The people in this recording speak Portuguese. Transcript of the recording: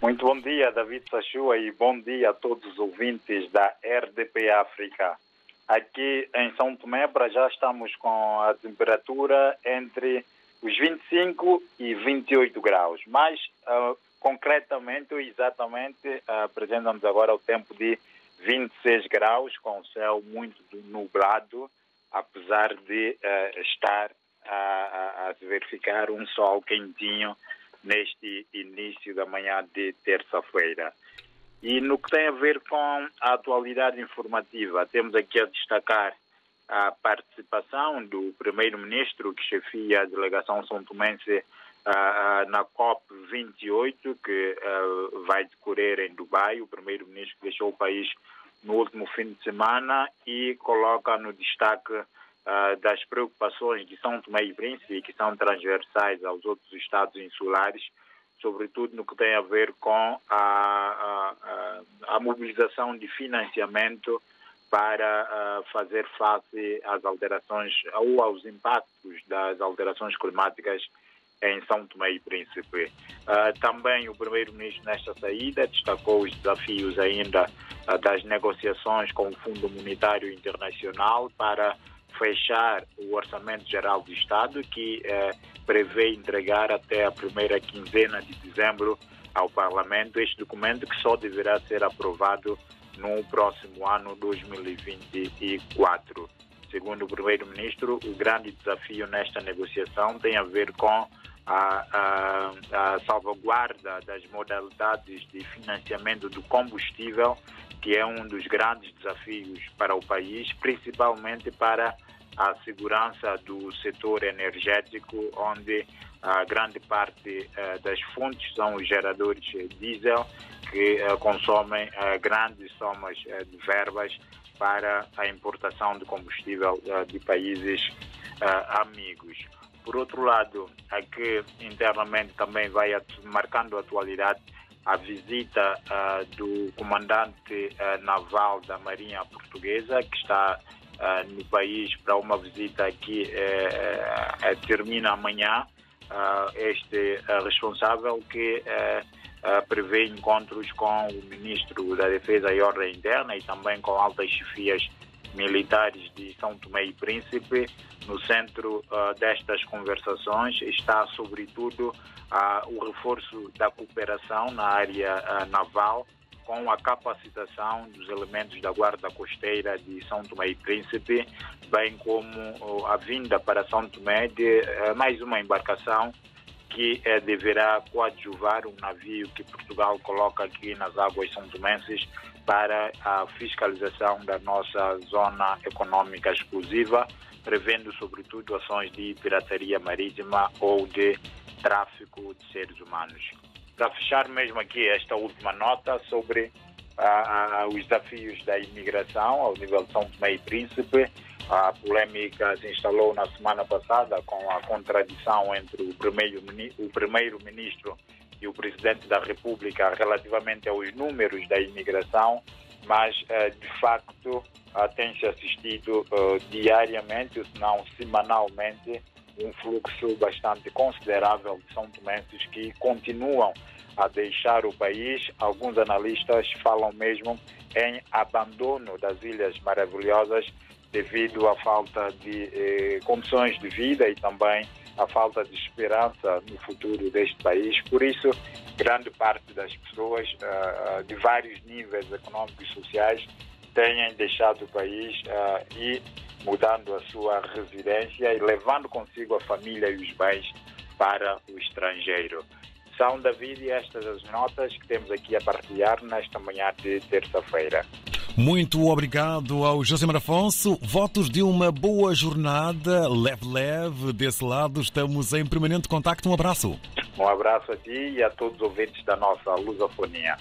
Muito bom dia, David Sachua, e bom dia a todos os ouvintes da RDP África. Aqui em São Tomé, para já estamos com a temperatura entre os 25 e 28 graus, mas uh, concretamente, exatamente, uh, apresentamos agora o tempo de 26 graus, com o céu muito nublado, apesar de uh, estar a, a, a verificar um sol quentinho neste início da manhã de terça-feira. E no que tem a ver com a atualidade informativa, temos aqui a destacar a participação do primeiro-ministro que chefia a delegação são tomense uh, na COP28, que uh, vai decorrer em Dubai. O primeiro-ministro deixou o país no último fim de semana e coloca no destaque das preocupações de São Tomé e Príncipe, que são transversais aos outros estados insulares, sobretudo no que tem a ver com a, a, a mobilização de financiamento para uh, fazer face às alterações ou aos impactos das alterações climáticas em São Tomé e Príncipe. Uh, também o primeiro-ministro nesta saída destacou os desafios ainda das negociações com o Fundo Monetário Internacional para fechar o Orçamento Geral do Estado, que eh, prevê entregar até a primeira quinzena de dezembro ao Parlamento este documento que só deverá ser aprovado no próximo ano 2024. Segundo o primeiro-ministro, o grande desafio nesta negociação tem a ver com a, a, a, salvaguarda das modalidades de financiamento do combustível, que é um dos grandes desafios para o país, principalmente para a segurança do setor energético, onde a grande parte uh, das fontes são os geradores diesel, que uh, consomem uh, grandes somas de verbas para a importação de combustível de países amigos. Por outro lado, aqui internamente também vai marcando atualidade a visita do comandante naval da Marinha Portuguesa, que está uh, no país para uma visita que uh, termina amanhã. este responsável que prevê encontros com o ministro da Defesa e Ordem Interna e também com altas chefias militares de São Tomé e Príncipe. No centro uh, destas conversações está, sobretudo, uh, o reforço da cooperação na área uh, naval, com a capacitação dos elementos da Guarda Costeira de São Tomé e Príncipe, bem como a vinda para São Tomé de eh, mais uma embarcação que eh, deverá coadjuvar um navio que Portugal coloca aqui nas águas são tomenses para a fiscalização da nossa zona econômica exclusiva, prevendo sobretudo ações de pirataria marítima ou de tráfico de seres humanos. Para fechar mesmo aqui esta última nota sobre os desafios da imigração ao nível de São Tomé e Príncipe. A polêmica se instalou na semana passada com a contradição entre o primeiro-ministro o primeiro -ministro e o presidente da República relativamente aos números da imigração, mas ah, de facto ah, tem-se assistido ah, diariamente, se não semanalmente, um fluxo bastante considerável de são tomenses que continuam a deixar o país. Alguns analistas falam mesmo em abandono das Ilhas Maravilhosas devido à falta de eh, condições de vida e também à falta de esperança no futuro deste país. Por isso, grande parte das pessoas uh, de vários níveis econômicos e sociais têm deixado o país uh, e mudando a sua residência e levando consigo a família e os bens para o estrangeiro. São, David, estas as notas que temos aqui a partilhar nesta manhã de terça-feira. Muito obrigado ao José Afonso. Votos de uma boa jornada, leve-leve. Desse lado, estamos em permanente contacto. Um abraço. Um abraço a ti e a todos os ouvintes da nossa lusofonia.